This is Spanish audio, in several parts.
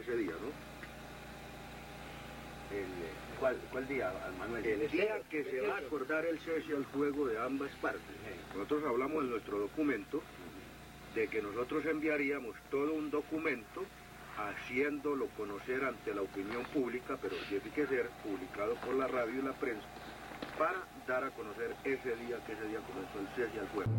Ese día, ¿no? El, ¿cuál, ¿Cuál día, Manuel? El día que se va a acordar el cese al fuego de ambas partes. Nosotros hablamos en nuestro documento de que nosotros enviaríamos todo un documento haciéndolo conocer ante la opinión pública, pero tiene que ser publicado por la radio y la prensa, para dar a conocer ese día que ese día comenzó el cese al fuego.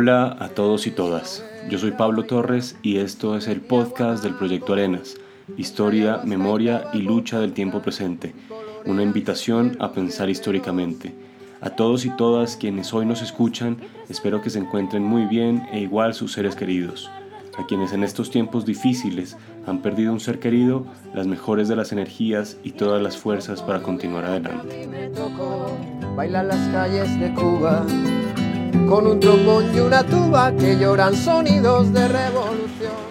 Hola a todos y todas. Yo soy Pablo Torres y esto es el podcast del Proyecto Arenas, historia, memoria y lucha del tiempo presente, una invitación a pensar históricamente. A todos y todas quienes hoy nos escuchan, espero que se encuentren muy bien e igual sus seres queridos. A quienes en estos tiempos difíciles han perdido un ser querido, las mejores de las energías y todas las fuerzas para continuar adelante. Baila las calles de Cuba con un trombón y una tuba que lloran sonidos de revolución.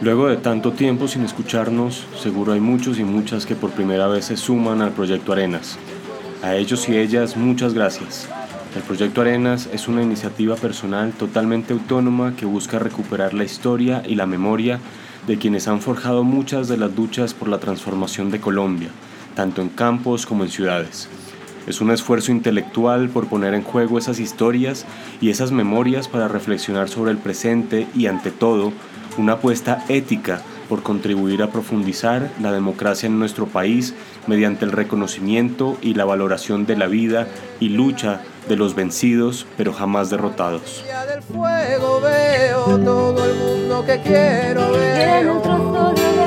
Luego de tanto tiempo sin escucharnos, seguro hay muchos y muchas que por primera vez se suman al Proyecto Arenas. A ellos y ellas muchas gracias. El Proyecto Arenas es una iniciativa personal totalmente autónoma que busca recuperar la historia y la memoria de quienes han forjado muchas de las luchas por la transformación de Colombia, tanto en campos como en ciudades. Es un esfuerzo intelectual por poner en juego esas historias y esas memorias para reflexionar sobre el presente y ante todo una apuesta ética por contribuir a profundizar la democracia en nuestro país mediante el reconocimiento y la valoración de la vida y lucha de los vencidos pero jamás derrotados. Del fuego veo todo el mundo que quiero ver.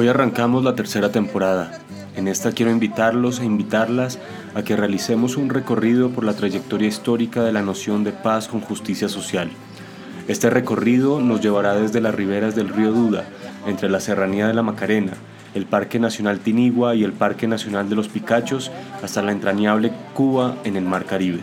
Hoy arrancamos la tercera temporada. En esta quiero invitarlos e invitarlas a que realicemos un recorrido por la trayectoria histórica de la noción de paz con justicia social. Este recorrido nos llevará desde las riberas del río Duda, entre la serranía de la Macarena, el Parque Nacional Tinigua y el Parque Nacional de los Picachos, hasta la entrañable Cuba en el Mar Caribe.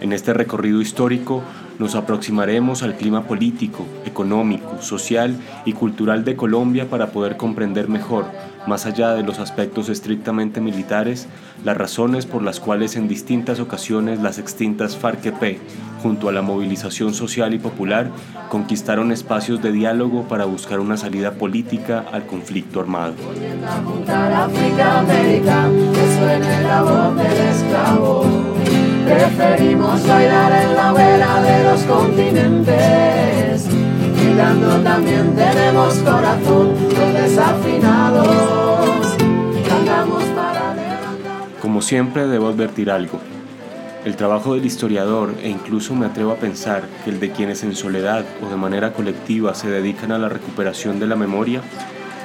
En este recorrido histórico nos aproximaremos al clima político, económico, social y cultural de Colombia para poder comprender mejor, más allá de los aspectos estrictamente militares, las razones por las cuales en distintas ocasiones las extintas FARC-EP, junto a la movilización social y popular, conquistaron espacios de diálogo para buscar una salida política al conflicto armado. Preferimos bailar en la vera de los continentes. Gritando también tenemos corazón, los desafinados. Cantamos para. Como siempre debo advertir algo. El trabajo del historiador, e incluso me atrevo a pensar que el de quienes en soledad o de manera colectiva se dedican a la recuperación de la memoria,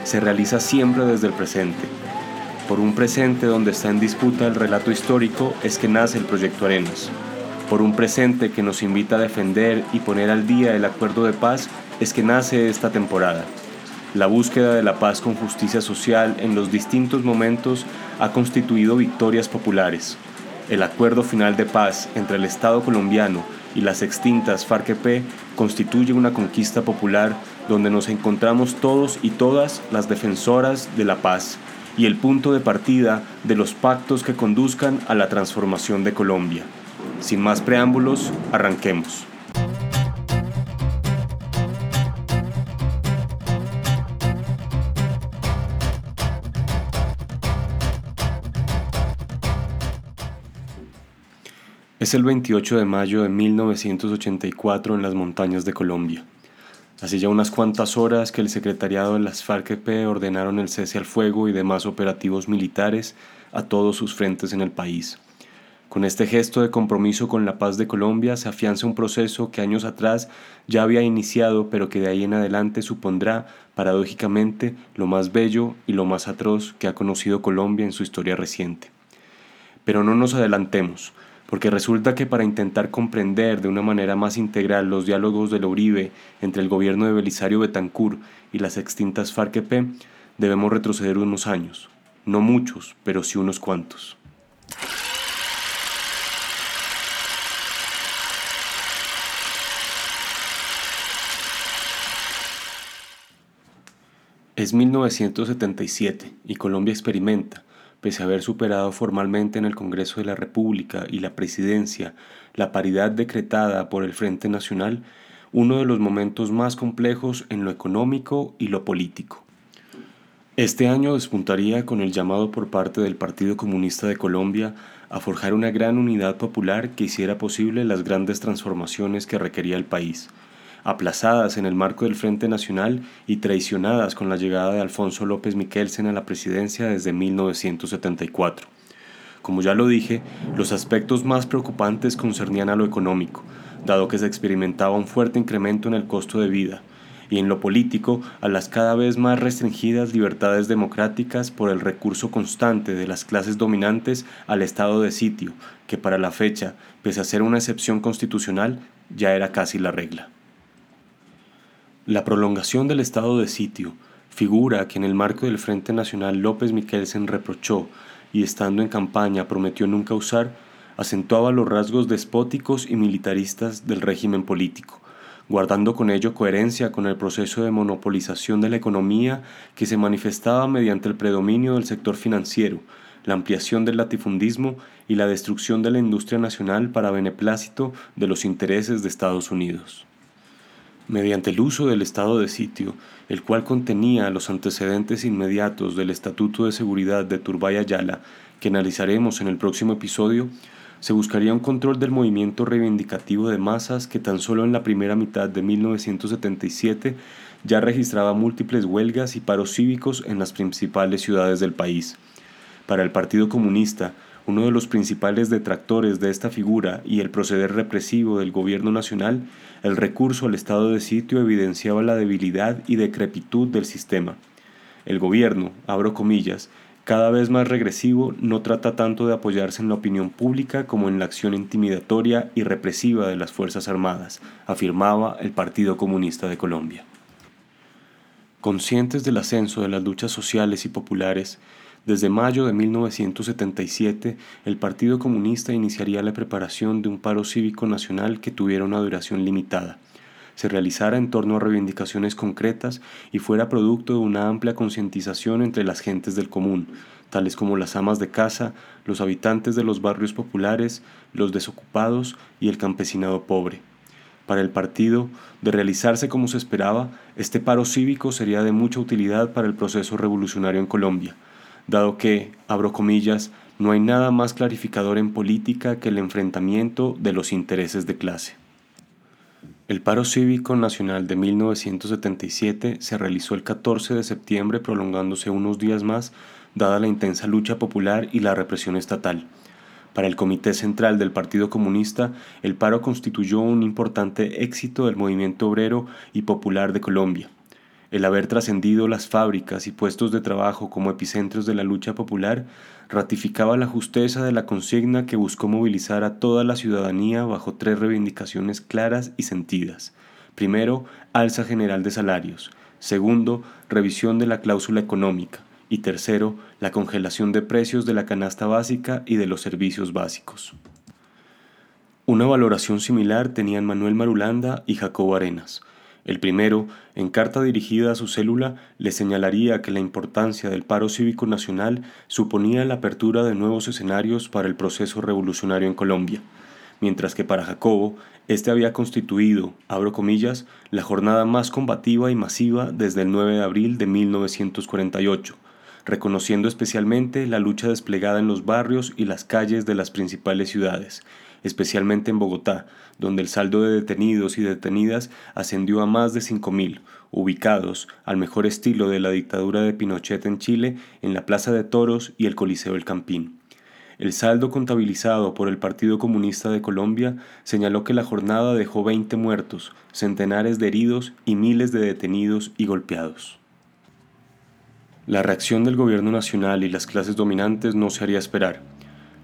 se realiza siempre desde el presente. Por un presente donde está en disputa el relato histórico es que nace el Proyecto Arenas. Por un presente que nos invita a defender y poner al día el acuerdo de paz es que nace esta temporada. La búsqueda de la paz con justicia social en los distintos momentos ha constituido victorias populares. El acuerdo final de paz entre el Estado colombiano y las extintas FARC-EP constituye una conquista popular donde nos encontramos todos y todas las defensoras de la paz y el punto de partida de los pactos que conduzcan a la transformación de Colombia. Sin más preámbulos, arranquemos. Es el 28 de mayo de 1984 en las montañas de Colombia. Hace ya unas cuantas horas que el secretariado de las FARC-EP ordenaron el cese al fuego y demás operativos militares a todos sus frentes en el país. Con este gesto de compromiso con la paz de Colombia se afianza un proceso que años atrás ya había iniciado, pero que de ahí en adelante supondrá, paradójicamente, lo más bello y lo más atroz que ha conocido Colombia en su historia reciente. Pero no nos adelantemos, porque resulta que para intentar comprender de una manera más integral los diálogos de la Uribe entre el gobierno de Belisario Betancourt y las extintas FARC-EP, debemos retroceder unos años, no muchos, pero sí unos cuantos. Es 1977 y Colombia experimenta, pese a haber superado formalmente en el Congreso de la República y la Presidencia la paridad decretada por el Frente Nacional, uno de los momentos más complejos en lo económico y lo político. Este año despuntaría con el llamado por parte del Partido Comunista de Colombia a forjar una gran unidad popular que hiciera posible las grandes transformaciones que requería el país, aplazadas en el marco del Frente Nacional y traicionadas con la llegada de Alfonso López Miquelsen a la presidencia desde 1974. Como ya lo dije, los aspectos más preocupantes concernían a lo económico, dado que se experimentaba un fuerte incremento en el costo de vida, y en lo político a las cada vez más restringidas libertades democráticas por el recurso constante de las clases dominantes al estado de sitio, que para la fecha, pese a ser una excepción constitucional, ya era casi la regla. La prolongación del estado de sitio, figura que en el marco del Frente Nacional López Miquelsen reprochó y estando en campaña prometió nunca usar, acentuaba los rasgos despóticos y militaristas del régimen político, guardando con ello coherencia con el proceso de monopolización de la economía que se manifestaba mediante el predominio del sector financiero, la ampliación del latifundismo y la destrucción de la industria nacional para beneplácito de los intereses de Estados Unidos mediante el uso del estado de sitio, el cual contenía los antecedentes inmediatos del Estatuto de Seguridad de Turbay Ayala, que analizaremos en el próximo episodio, se buscaría un control del movimiento reivindicativo de masas que tan solo en la primera mitad de 1977 ya registraba múltiples huelgas y paros cívicos en las principales ciudades del país. Para el Partido Comunista, uno de los principales detractores de esta figura y el proceder represivo del gobierno nacional, el recurso al estado de sitio evidenciaba la debilidad y decrepitud del sistema. El gobierno, abro comillas, cada vez más regresivo, no trata tanto de apoyarse en la opinión pública como en la acción intimidatoria y represiva de las Fuerzas Armadas, afirmaba el Partido Comunista de Colombia. Conscientes del ascenso de las luchas sociales y populares, desde mayo de 1977, el Partido Comunista iniciaría la preparación de un paro cívico nacional que tuviera una duración limitada, se realizara en torno a reivindicaciones concretas y fuera producto de una amplia concientización entre las gentes del común, tales como las amas de casa, los habitantes de los barrios populares, los desocupados y el campesinado pobre. Para el partido, de realizarse como se esperaba, este paro cívico sería de mucha utilidad para el proceso revolucionario en Colombia, dado que, abro comillas, no hay nada más clarificador en política que el enfrentamiento de los intereses de clase. El paro cívico nacional de 1977 se realizó el 14 de septiembre prolongándose unos días más dada la intensa lucha popular y la represión estatal. Para el Comité Central del Partido Comunista, el paro constituyó un importante éxito del movimiento obrero y popular de Colombia el haber trascendido las fábricas y puestos de trabajo como epicentros de la lucha popular ratificaba la justeza de la consigna que buscó movilizar a toda la ciudadanía bajo tres reivindicaciones claras y sentidas. Primero, alza general de salarios. Segundo, revisión de la cláusula económica. Y tercero, la congelación de precios de la canasta básica y de los servicios básicos. Una valoración similar tenían Manuel Marulanda y Jacobo Arenas. El primero, en carta dirigida a su célula, le señalaría que la importancia del paro cívico nacional suponía la apertura de nuevos escenarios para el proceso revolucionario en Colombia, mientras que para Jacobo, este había constituido, abro comillas, la jornada más combativa y masiva desde el 9 de abril de 1948, reconociendo especialmente la lucha desplegada en los barrios y las calles de las principales ciudades, especialmente en Bogotá, donde el saldo de detenidos y detenidas ascendió a más de 5.000, ubicados, al mejor estilo de la dictadura de Pinochet en Chile, en la Plaza de Toros y el Coliseo del Campín. El saldo contabilizado por el Partido Comunista de Colombia señaló que la jornada dejó 20 muertos, centenares de heridos y miles de detenidos y golpeados. La reacción del gobierno nacional y las clases dominantes no se haría esperar.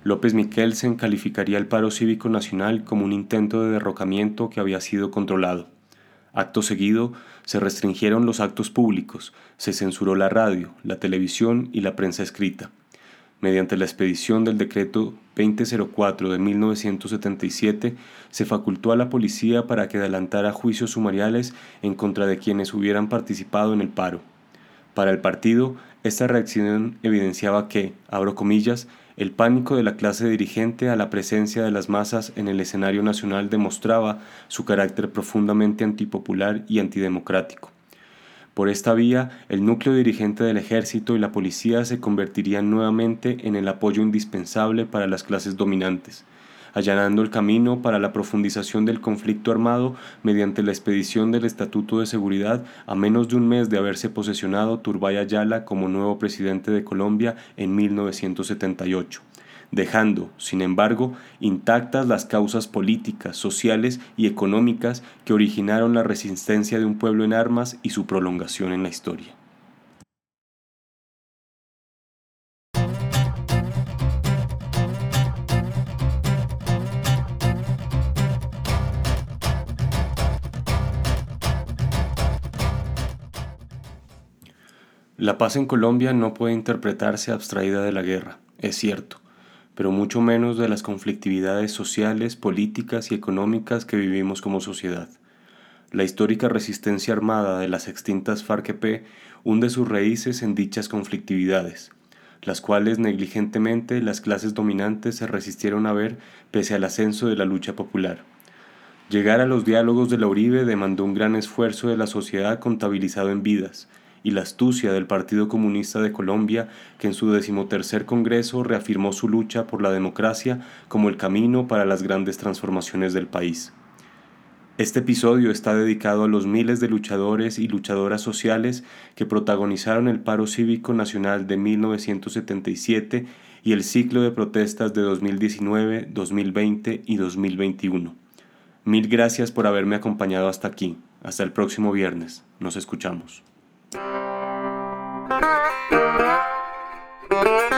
López Miquelsen calificaría el paro cívico nacional como un intento de derrocamiento que había sido controlado. Acto seguido, se restringieron los actos públicos, se censuró la radio, la televisión y la prensa escrita. Mediante la expedición del decreto 2004 de 1977, se facultó a la policía para que adelantara juicios sumariales en contra de quienes hubieran participado en el paro. Para el partido, esta reacción evidenciaba que, abro comillas, el pánico de la clase dirigente a la presencia de las masas en el escenario nacional demostraba su carácter profundamente antipopular y antidemocrático. Por esta vía, el núcleo dirigente del ejército y la policía se convertirían nuevamente en el apoyo indispensable para las clases dominantes, allanando el camino para la profundización del conflicto armado mediante la expedición del Estatuto de Seguridad a menos de un mes de haberse posesionado Turbay Ayala como nuevo presidente de Colombia en 1978 dejando, sin embargo, intactas las causas políticas, sociales y económicas que originaron la resistencia de un pueblo en armas y su prolongación en la historia. La paz en Colombia no puede interpretarse abstraída de la guerra, es cierto, pero mucho menos de las conflictividades sociales, políticas y económicas que vivimos como sociedad. La histórica resistencia armada de las extintas FARC-EP hunde sus raíces en dichas conflictividades, las cuales negligentemente las clases dominantes se resistieron a ver pese al ascenso de la lucha popular. Llegar a los diálogos de la Uribe demandó un gran esfuerzo de la sociedad contabilizado en vidas, y la astucia del Partido Comunista de Colombia, que en su decimotercer Congreso reafirmó su lucha por la democracia como el camino para las grandes transformaciones del país. Este episodio está dedicado a los miles de luchadores y luchadoras sociales que protagonizaron el paro cívico nacional de 1977 y el ciclo de protestas de 2019, 2020 y 2021. Mil gracias por haberme acompañado hasta aquí. Hasta el próximo viernes. Nos escuchamos. Thank you.